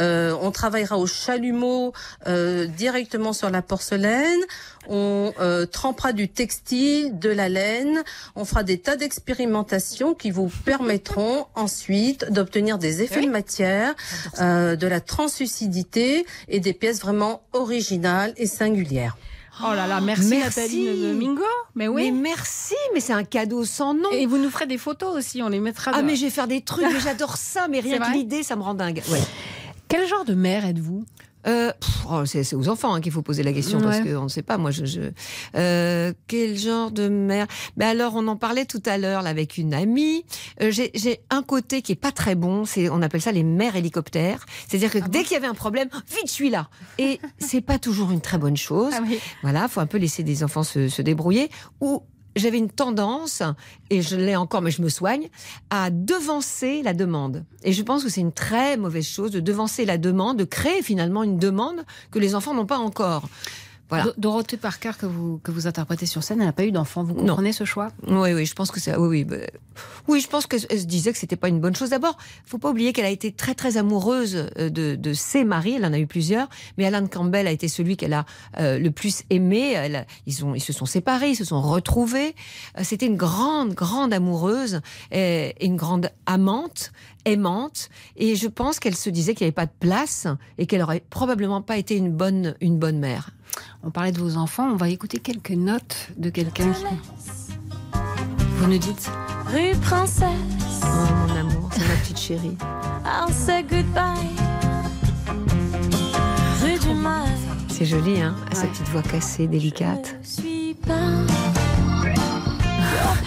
Euh, on travaillera au chalumeau euh, directement sur la porcelaine. On euh, trempera du textile, de la laine. On fera des tas d'expérimentations qui vous permettront ensuite d'obtenir des effets de matière, euh, de la translucidité et des pièces vraiment originales et singulières. Oh là là, merci, Merci. Nathalie Domingo. Mais oui. Mais merci, mais c'est un cadeau sans nom. Et vous nous ferez des photos aussi, on les mettra. Ah mais je vais faire des trucs, mais j'adore ça, mais rien que l'idée, ça me rend dingue. Ouais. Quel genre de mère êtes-vous? Euh, oh, c'est aux enfants hein, qu'il faut poser la question parce Ouais. qu'on ne sait pas. Moi, je, je- Euh, quel genre de mère? Ben alors, on en parlait tout à l'heure avec une amie. Euh, J'ai un côté qui est pas très bon. C'est on appelle ça les mères hélicoptères. C'est-à-dire Ah que dès qu'il y avait un problème, vite, je suis là. Et c'est pas toujours une très bonne chose. Ah Voilà, faut un peu laisser des enfants se, se débrouiller. Ou j'avais une tendance, et je l'ai encore, mais je me soigne, à devancer la demande. Et je pense que c'est une très mauvaise chose de devancer la demande, de créer finalement une demande que les enfants n'ont pas encore. Voilà. Do- Dorothée Parker que vous, que vous interprétez sur scène, elle n'a pas eu d'enfant. Vous comprenez ce choix? Oui, oui, je pense que ça. Oui, oui, bah, oui, je pense qu'elle se disait que c'était pas une bonne chose. D'abord, faut pas oublier qu'elle a été très, très amoureuse euh, de, de ses maris. Elle en a eu plusieurs, mais Alan Campbell a été celui qu'elle a euh, le plus aimé. Elle a- ils, ont, ils se sont séparés, ils se sont retrouvés. Euh, C'était une grande, grande amoureuse et, et une grande amante, aimante. Et je pense qu'elle se disait qu'il n'y avait pas de place et qu'elle aurait probablement pas été une bonne, une bonne mère. On parlait de vos enfants, on va écouter quelques notes de quelqu'un qui. Vous nous dites Rue Princesse, Oh, mon amour, c'est ma petite chérie. I'll say goodbye. Rue du C'est joli, hein Sa petite voix cassée, délicate. je suis pas.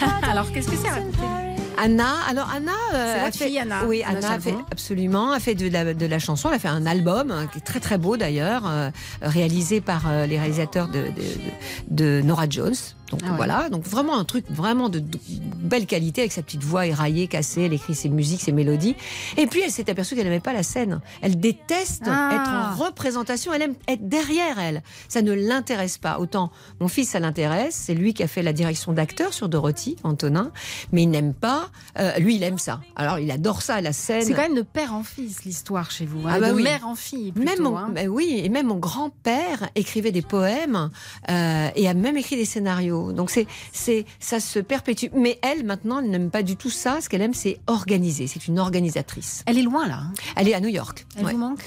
Alors, qu'est-ce que c'est Anna, alors Anna, euh, a fait, Anna. oui, Anna Anna a fait Chalfont. absolument, a fait de la, de la chanson, elle a fait un album euh, qui est très très beau d'ailleurs, euh, réalisé par euh, les réalisateurs de, de, de- de Nora Jones. Donc Ah ouais. voilà, donc vraiment un truc vraiment de, de belle qualité avec sa petite voix éraillée, cassée, elle écrit ses musiques, ses mélodies. Et puis elle s'est aperçue qu'elle n'aimait pas la scène. Elle déteste Ah. être en représentation, elle aime être derrière elle. Ça ne l'intéresse pas. Autant mon fils, ça l'intéresse, c'est lui qui a fait la direction d'acteur sur Dorothy, Antonin, mais il n'aime pas, euh, lui il aime ça. Alors il adore ça, la scène. C'est quand même de père en fils l'histoire chez vous, hein, Ah bah de oui. mère en fille. Plutôt, Même mon, hein. bah oui, et même mon grand-père écrivait des poèmes euh, et a même écrit des scénarios. Donc c'est, c'est, ça se perpétue. Mais elle, maintenant, elle n'aime pas du tout ça. Ce qu'elle aime, c'est organiser. C'est une organisatrice. Elle est loin là. hein. Elle est à New York. Elle Ouais. vous manque?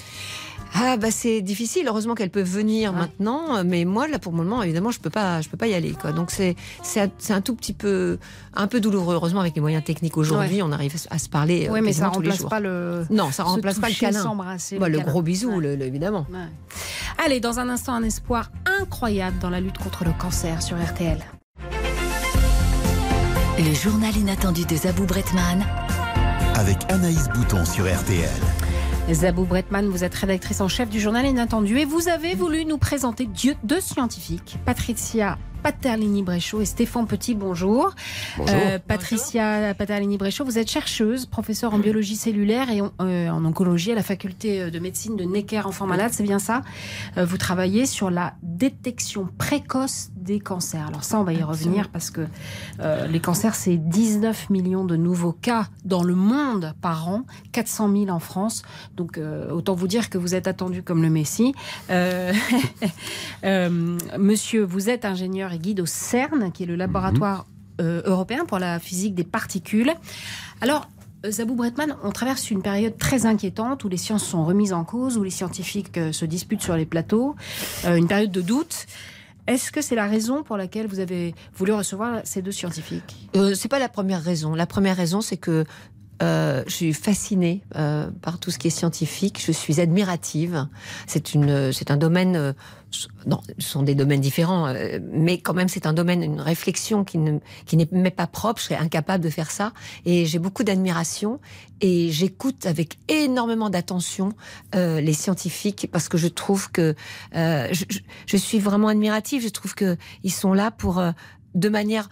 Ah bah c'est difficile. Heureusement qu'elle peut venir maintenant, mais moi là pour le moment évidemment je peux pas, je peux pas y aller quoi. Donc c'est c'est un, c'est un tout petit peu un peu douloureux. Heureusement avec les moyens techniques aujourd'hui, Ouais. on arrive à se parler. euh, Oui, mais ça remplace pas le. Non, ça remplace pas le câlin. Bah, le le câlin. gros bisou, le- le- évidemment. Ouais. Allez, dans un instant, un espoir incroyable dans la lutte contre le cancer sur RTL. Le journal inattendu de Zabou Bretman. Avec Anaïs Bouton sur RTL. Zabou Bretman, vous êtes rédactrice en chef du journal Inattendu et vous avez voulu nous présenter deux scientifiques, Patricia Paterlini-Bréchaud et Stéphane Petit, bonjour. Euh. Patricia Paterlini-Bréchaud, vous êtes chercheuse, professeure en biologie cellulaire et en, euh, en oncologie à la faculté de médecine de Necker Enfants Malades, c'est bien ça? Euh, Vous travaillez sur la détection précoce des cancers. Alors ça, on va y revenir parce que euh, les cancers, c'est 19 millions de nouveaux cas dans le monde par an, 400 000 en France. Donc euh, autant vous dire que vous êtes attendu comme le Messie. Euh, euh, monsieur, vous êtes ingénieur et guide au CERN, qui est le laboratoire euh, européen pour la physique des particules. Alors, euh, Zabou Bretman, on traverse une période très inquiétante où les sciences sont remises en cause, où les scientifiques euh, se disputent sur les plateaux, euh, une période de doute. Est-ce que c'est la raison pour laquelle vous avez voulu recevoir ces deux scientifiques? Euh, c'est pas la première raison. La première raison, c'est que euh, je suis fascinée euh, par tout ce qui est scientifique. Je suis admirative. C'est une, c'est un domaine. euh, non, ce sont des domaines différents, euh, mais quand même, c'est un domaine, une réflexion qui ne, qui n'est pas propre. Je serais incapable de faire ça. Et j'ai beaucoup d'admiration et j'écoute avec énormément d'attention euh, les scientifiques parce que je trouve que euh, je, je- suis vraiment admirative. Je trouve que ils sont là pour de manière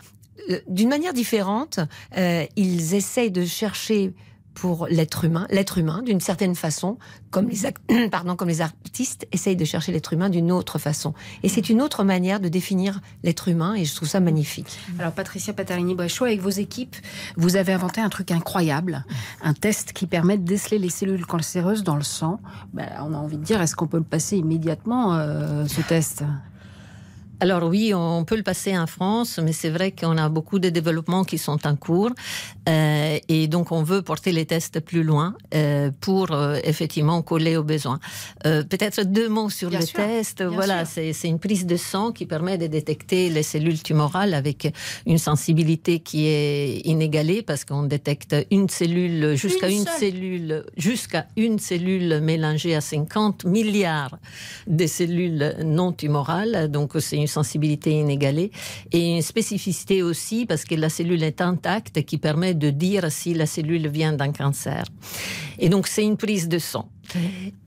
d'une manière différente, euh, ils essayent de chercher pour l'être humain, l'être humain d'une certaine façon, comme les, artistes essayent de chercher l'être humain d'une autre façon. Et c'est une autre manière de définir l'être humain et je trouve ça magnifique. Alors Patricia Patalini-Bréchaud, avec vos équipes, vous avez inventé un truc incroyable, un test qui permet de déceler les cellules cancéreuses dans le sang. Ben, on a envie de dire, est-ce qu'on peut le passer immédiatement, euh, ce test? Alors oui, on peut le passer en France, mais c'est vrai qu'on a beaucoup de développements qui sont en cours euh, et donc on veut porter les tests plus loin euh, pour euh, effectivement coller aux besoins. Peut-être deux mots sur Bien le sûr, test. bien Voilà, c'est une prise de sang qui permet de détecter les cellules tumorales avec une sensibilité qui est inégalée parce qu'on détecte une cellule jusqu'à Une cellule jusqu'à une cellule mélangée à 50 milliards de cellules non tumorales. Donc c'est une sensibilité inégalée et une spécificité aussi parce que la cellule est intacte qui permet de dire si la cellule vient d'un cancer. Et donc c'est une prise de sang.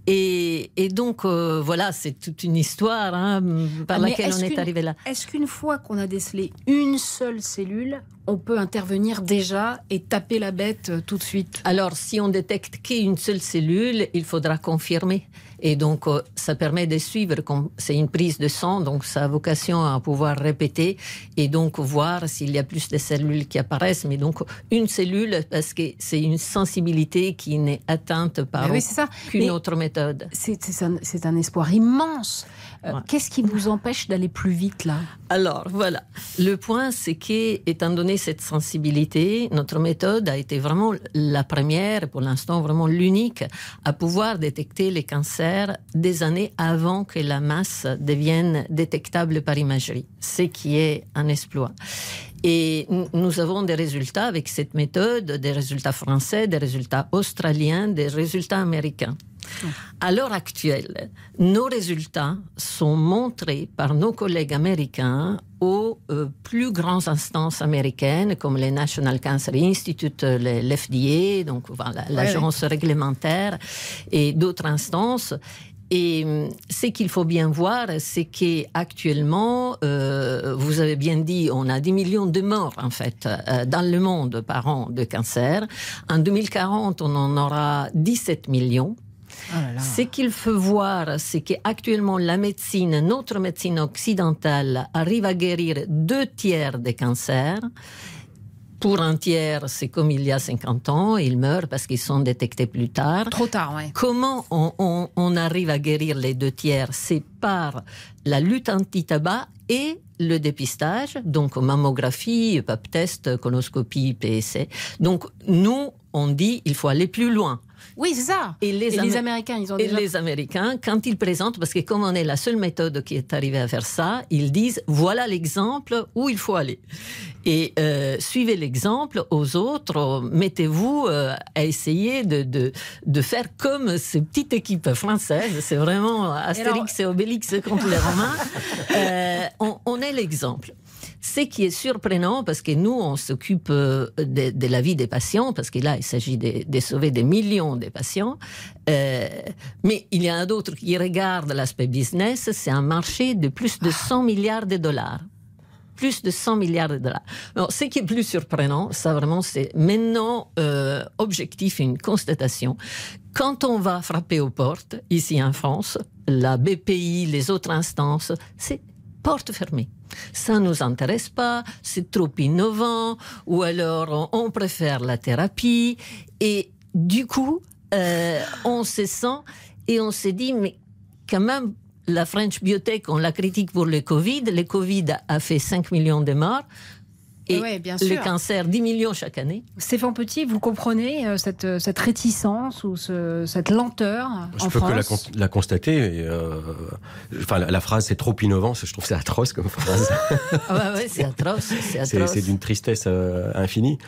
Et, et donc euh, voilà, c'est toute une histoire hein, par Ah, mais laquelle on est arrivé là. Est-ce qu'une fois qu'on a décelé une seule cellule, on peut intervenir déjà et taper la bête euh, tout de suite? Alors, si on détecte qu'une seule cellule, il faudra confirmer. Et donc, euh, ça permet de suivre, comme c'est une prise de sang, donc ça a vocation à pouvoir répéter et donc voir s'il y a plus de cellules qui apparaissent. Mais donc, une cellule, parce que c'est une sensibilité qui n'est atteinte par Mais oui, aucune autre méthode. C'est c'est un, c'est un espoir immense. Euh, Qu'est-ce qui vous empêche d'aller plus vite là? Alors voilà, le point c'est que, étant donné cette sensibilité, notre méthode a été vraiment la première, pour l'instant vraiment l'unique, à pouvoir détecter les cancers des années avant que la masse devienne détectable par imagerie, ce qui est un exploit. Et nous avons des résultats avec cette méthode, des résultats français, des résultats australiens, des résultats américains. À l'heure actuelle, nos résultats sont montrés par nos collègues américains aux euh, plus grandes instances américaines comme les National Cancer Institute, euh, l'FDA, donc voilà, l'agence réglementaire et d'autres instances. Et hum, ce qu'il faut bien voir, c'est qu'actuellement, euh, vous avez bien dit, on a 10 millions de morts en fait euh, dans le monde par an de cancer. En 2040, on en aura 17 millions. Ce qu'il faut voir, c'est qu'actuellement, la médecine, notre médecine occidentale, arrive à guérir deux tiers des cancers. Pour un tiers, c'est comme il y a 50 ans, ils meurent parce qu'ils sont détectés plus tard. Trop tard, oui. Comment on, on- on arrive à guérir les deux tiers? C'est par la lutte anti-tabac et le dépistage, donc mammographie, pap test, colonoscopie, PSC. Donc nous, on dit il faut aller plus loin. Oui, c'est ça. Et les, Et les Amé- Américains, ils ont et déjà- les Américains, quand ils présentent, parce que comme on est la seule méthode qui est arrivée à faire ça, ils disent voilà l'exemple où il faut aller. Et euh, suivez l'exemple aux autres, mettez-vous euh, à essayer de, de, de faire comme ces petites équipes françaises. C'est vraiment Astérix et Obélix contre les Romains. Euh, on, on est l'exemple. Ce qui est surprenant, parce que nous, on s'occupe euh, de, de la vie des patients, parce que là, il s'agit de, de sauver des millions de patients. Euh, mais il y en a d'autres qui regardent l'aspect business. C'est un marché de plus de 100 milliards de dollars. Plus de 100 milliards de dollars. Alors, ce qui est plus surprenant, ça vraiment, c'est maintenant euh, objectif, une constatation. Quand on va frapper aux portes, ici en France, la BPI, les autres instances, c'est porte fermée. Ça nous intéresse pas, c'est trop innovant, ou alors on, on préfère la thérapie. Et du coup, euh, on se sent et on se dit, mais quand même, la French Biotech, on la critique pour le Covid. Le Covid a fait 5 millions de morts. Et Ouais, bien le sûr. cancer, 10 millions chaque année. Stéphane Petit, vous comprenez euh, cette, euh, cette réticence ou ce- cette lenteur Je en peux que la, France con- la constater. et, euh, enfin, la, la phrase c'est trop innovant, je trouve que c'est atroce comme phrase. Ah ouais, ouais, c'est atroce, c'est c'est atroce. c'est d'une tristesse euh, infinie.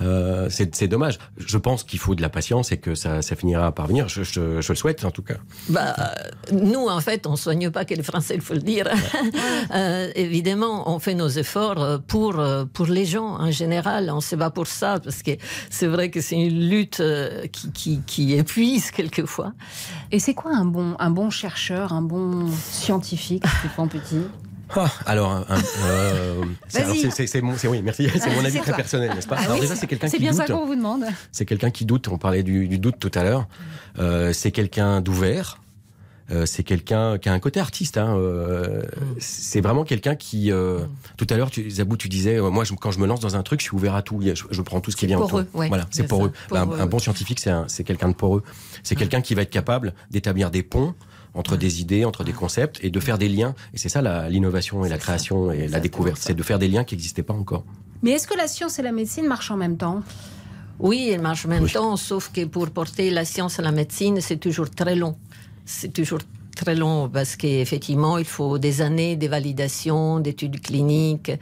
Euh, c'est c'est dommage. Je pense qu'il faut de la patience et que ça, ça finira par venir. Je, je- je le souhaite en tout cas. Bah, nous, en fait, on soigne pas que les Français, il faut le dire. Euh, évidemment, on fait nos efforts euh, pour, pour les gens en général. On se bat pour ça parce que c'est vrai que c'est une lutte qui, qui, qui épuise quelquefois. Et c'est quoi un bon, un bon chercheur, un bon scientifique, Stéphane Petit? Ah, alors, euh, c'est- mon, c'est- oui, merci. C'est mon avis très personnel, n'est-ce pas Ah Alors oui, déjà, c'est quelqu'un qui bien doute. ça qu'on vous demande. C'est quelqu'un qui doute. On parlait du, du doute tout à l'heure. Euh, c'est quelqu'un d'ouvert. Euh, c'est quelqu'un qui a un côté artiste. Hein, euh, C'est vraiment quelqu'un qui. euh, Tout à l'heure, tu, Zabou, tu disais, moi, je- quand je me lance dans un truc, je suis ouvert à tout. Je, je prends tout ce qui vient autour. ouais, voilà, c'est poreux. ça, Ben, un- un, bon scientifique, c'est un- c'est quelqu'un de poreux. C'est quelqu'un qui va être capable d'établir des ponts entre des idées, entre des concepts, et de faire des liens. Et c'est ça l'innovation et la création et la découverte, c'est de faire des liens qui n'existaient pas encore. Mais est-ce que la science et la médecine marchent en même temps? Oui, elle marche en même temps, sauf que pour porter la science à la médecine, c'est toujours très long. C'est toujours très long parce qu'effectivement, il faut des années de validation, d'études cliniques.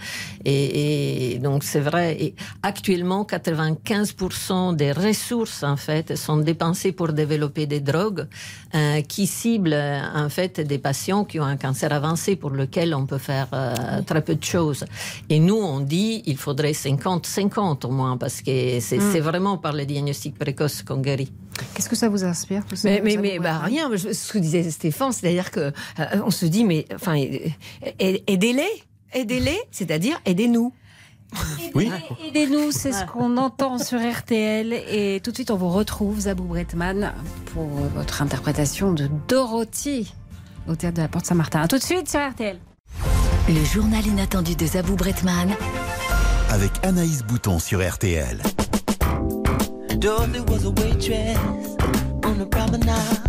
Et, et donc, c'est vrai. Et actuellement, 95% des ressources, en fait, sont dépensées pour développer des drogues euh, qui ciblent, en fait, des patients qui ont un cancer avancé pour lequel on peut faire euh, très peu de choses. Et nous, on dit il faudrait 50-50 au moins parce que c'est Mm. c'est vraiment par le diagnostic précoce qu'on guérit. Qu'est-ce que ça vous inspire tout ça, Mais, mais, mais bah, rien, je- ce que disait Stéphane, c'est-à-dire que euh, on se dit, mais enfin, aidez-les, aidez-les, c'est-à-dire aidez-nous. Oui. Aidez-nous, c'est ce qu'on entend sur RTL. Et tout de suite, on vous retrouve, Zabou Bretman, pour votre interprétation de Dorothy au théâtre de la Porte Saint-Martin. Tout de suite sur RTL. Le journal inattendu de Zabou Bretman. Avec Anaïs Bouton sur RTL. Dorothy was a waitress on a promenade.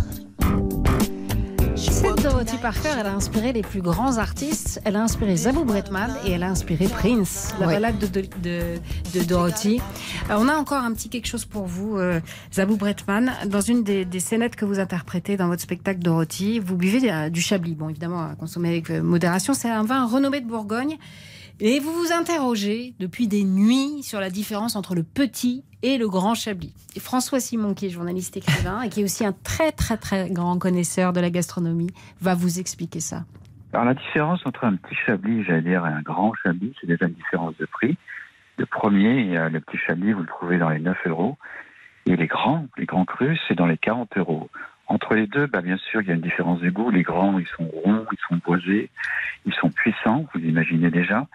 Cette Dorothy Parker, elle a inspiré les plus grands artistes. Elle a inspiré Zabou Bretman et elle a inspiré Prince, la Ouais. balade de, de, de- de Dorothy. Euh, on a encore un petit quelque chose pour vous, euh, Zabou Bretman. Dans une des, des scénettes que vous interprétez dans votre spectacle Dorothy, vous buvez euh, du Chablis. Bon, évidemment, à consommer avec modération. C'est un vin renommé de Bourgogne. Et vous vous interrogez depuis des nuits sur la différence entre le petit et le grand Chablis. François Simon, qui est journaliste écrivain et qui est aussi un très très très grand connaisseur de la gastronomie, va vous expliquer ça. Alors la différence entre un petit chablis, j'allais dire, et un grand chablis, c'est déjà une différence de prix. Le premier, le petit chablis, vous le trouvez dans les 9 euros. Et les grands, les grands crus, c'est dans les 40 euros. Entre les deux, bah, bien sûr, il y a une différence de goût. Les grands, ils sont ronds, ils sont boisés, ils sont puissants, vous imaginez déjà.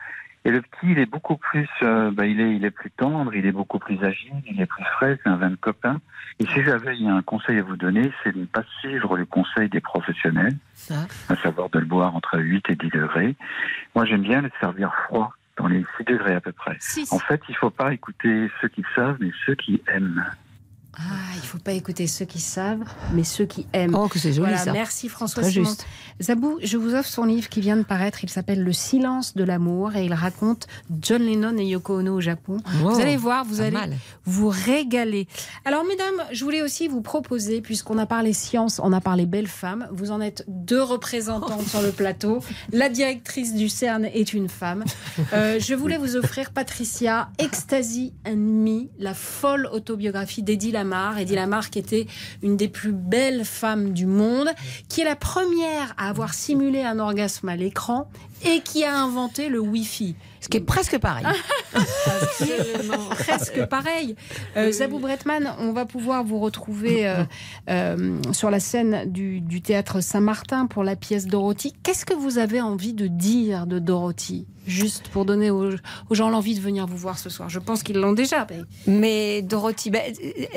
Et le petit, il est beaucoup plus, euh, bah, il est, il est plus tendre, il est beaucoup plus agile, il est plus frais, c'est un vin de copain. Et si j'avais un conseil à vous donner, c'est de ne pas suivre le conseil des professionnels, à savoir de le boire entre 8 et 10 degrés. Moi, j'aime bien le servir froid, dans les 6 degrés à peu près. En fait, il faut pas écouter ceux qui savent, mais ceux qui aiment. Ah, il faut pas écouter ceux qui savent, mais ceux qui aiment. Oh, que c'est joli, Voilà, ça. Merci François Très juste. Zabou, je vous offre son livre qui vient de paraître. Il s'appelle Le silence de l'amour et il raconte John Lennon et Yoko Ono au Japon. Vous allez voir, vous allez mal. vous régaler. Alors, mesdames, je voulais aussi vous proposer, puisqu'on a parlé science, on a parlé belles femmes. Vous en êtes deux représentantes sur le plateau. La directrice du CERN est une femme. Euh, je voulais vous offrir Patricia Ecstasy and Me, la folle autobiographie d'Eddie Lamar. Eddie Lamar qui était une des plus belles femmes du monde, qui est la première à avoir simulé un orgasme à l'écran et qui a inventé le Wi-Fi. Ce qui est presque pareil. Presque pareil. Euh, Zabou Bretman, on va pouvoir vous retrouver euh, euh, sur la scène du, du théâtre Saint-Martin pour la pièce Dorothy. Qu'est-ce que vous avez envie de dire de Dorothy Juste pour donner aux, aux gens l'envie de venir vous voir ce soir? Je pense qu'ils l'ont déjà. mais- Mais Dorothy, ben,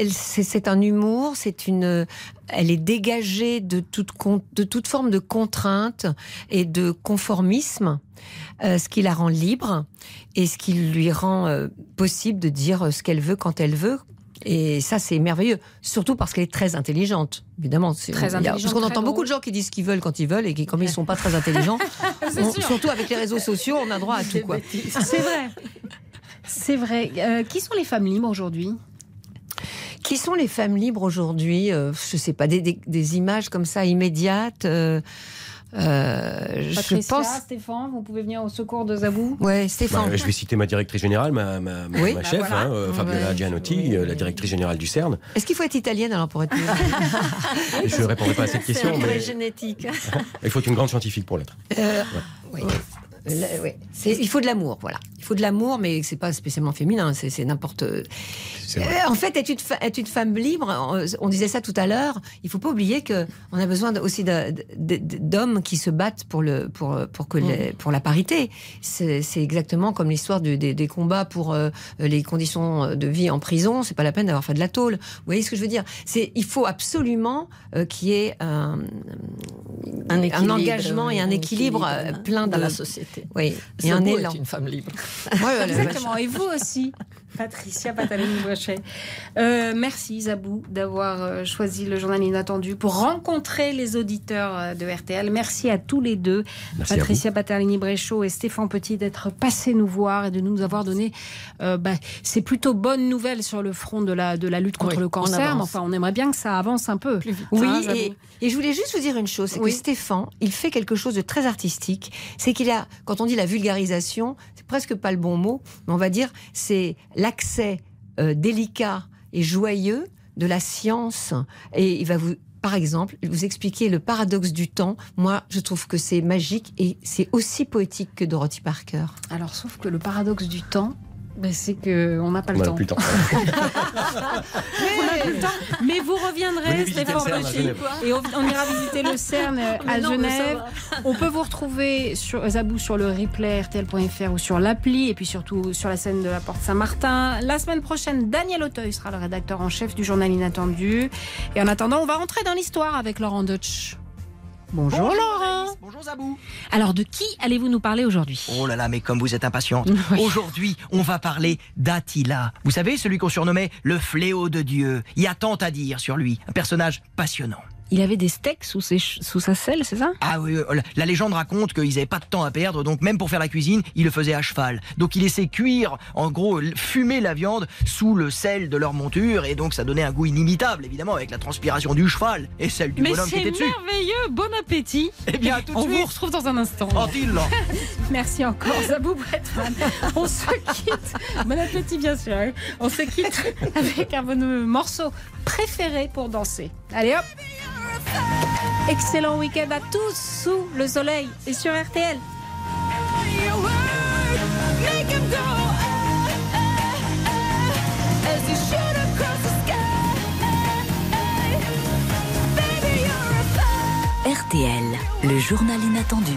c'est c'est un humour, c'est une, elle est dégagée de toute, con- de toute forme de contrainte et de conformisme, euh, ce qui la rend libre et ce qui lui rend euh, possible de dire ce qu'elle veut quand elle veut. Et ça, c'est merveilleux. Surtout parce qu'elle est très intelligente, évidemment. C'est- Très intelligente, Parce qu'on entend beaucoup drôle. de gens qui disent ce qu'ils veulent quand ils veulent et qui, comme ils sont pas très intelligents, on- surtout avec les réseaux sociaux, on a droit à tout. Quoi. C'est vrai. C'est vrai. Euh, qui sont les femmes libres aujourd'hui? Qui sont les femmes libres aujourd'hui Euh, Je sais pas, des, des- des images comme ça immédiates. euh, euh, je Patricia, pense. Stéphane, vous pouvez venir au secours de Zabou Ouais, Stéphane. Bah, je vais citer ma directrice générale, ma, ma, ma- Oui, ma bah chef, voilà. hein, euh, Fabiola Ouais. Gianotti, la directrice générale du CERN. Est-ce qu'il faut être italienne alors pour être Je ne répondrai pas à cette question, mais génétique. il faut être une grande scientifique pour l'être. Euh, oui. Le- oui. C'est- Il faut de l'amour, voilà. Faut de l'amour, mais c'est pas spécialement féminin, c'est n'importe. Euh, en fait, être une, être une femme libre, on- disait ça tout à l'heure, il faut pas oublier que on a besoin aussi d'hommes qui se battent pour, le, pour, pour, que les- pour la parité. C'est exactement comme l'histoire des, des combats pour euh, les conditions de vie en prison. C'est pas la peine d'avoir fait de la tôle. Vous voyez ce que je veux dire? C'est Il faut absolument euh, qu'il y ait un, Un engagement et un équilibre équilibre plein dans de la société. Oui, et C'est un beau élan. être une femme libre. Exactement. Et vous aussi Patricia Patalini-Brochet. Euh, merci Zabou d'avoir euh, choisi le journal inattendu pour rencontrer les auditeurs euh, de RTL. Merci à tous les deux, Merci Patricia Patalini-Bréchaud et Stéphane Petit, d'être passés nous voir et de nous avoir donné euh, bah, ces plutôt bonnes nouvelles sur le front de la, de la lutte contre Oui, le cancer. Mais enfin, on aimerait bien que ça avance un peu. Plus vite. Oui, Zabou et, et je voulais juste vous dire une chose, c'est Oui. que Stéphane, il fait quelque chose de très artistique. C'est qu'il a, quand on dit la vulgarisation, c'est presque pas le bon mot, mais on va dire c'est l'accès euh, délicat et joyeux de la science. Et il va vous, par exemple, vous expliquer le paradoxe du temps. Moi, je trouve que c'est magique et c'est aussi poétique que Dorothy Parker. Alors, sauf que le paradoxe du temps, ben, c'est qu'on n'a pas On le n'a temps. plus le temps. On n'a plus le temps. Mais vous reviendrez, Stéphane et on, on ira visiter le CERN Mais à non, mais Genève. On peut vous retrouver sur Zabou sur le replay RTL.fr ou sur l'appli, et puis surtout sur la scène de la Porte Saint-Martin. La semaine prochaine, Daniel Auteuil sera le rédacteur en chef du journal Inattendu. Et en attendant, on va rentrer dans l'histoire avec Laurent Deutsch. Bonjour, Laurent. Bonjour Zabou. Alors, de qui allez-vous nous parler aujourd'hui? Oh là là, mais comme vous êtes impatiente. Oui. Aujourd'hui, on va parler d'Attila. Vous savez, celui qu'on surnommait le fléau de Dieu. Il y a tant à dire sur lui. Un personnage passionnant. Il avait des steaks sous, ses ch- sous sa selle, c'est ça? Ah oui, euh, la- légende raconte qu'ils n'avaient pas de temps à perdre, donc même pour faire la cuisine, ils le faisaient à cheval. Donc ils laissaient cuire, en gros, fumer la viande sous le sel de leur monture, et donc ça donnait un goût inimitable, évidemment, avec la transpiration du cheval et celle du Mais bonhomme qui c'est était dessus. merveilleux, bon appétit. Eh bien, à tout de On suite. vous retrouve dans un instant. Oh. Merci encore, Zabou Bretman. On se quitte. Bon appétit, bien sûr. On se quitte avec un bon morceau préféré pour danser. Allez hop Excellent week-end à tous sous le soleil et sur RTL. RTL, le journal inattendu.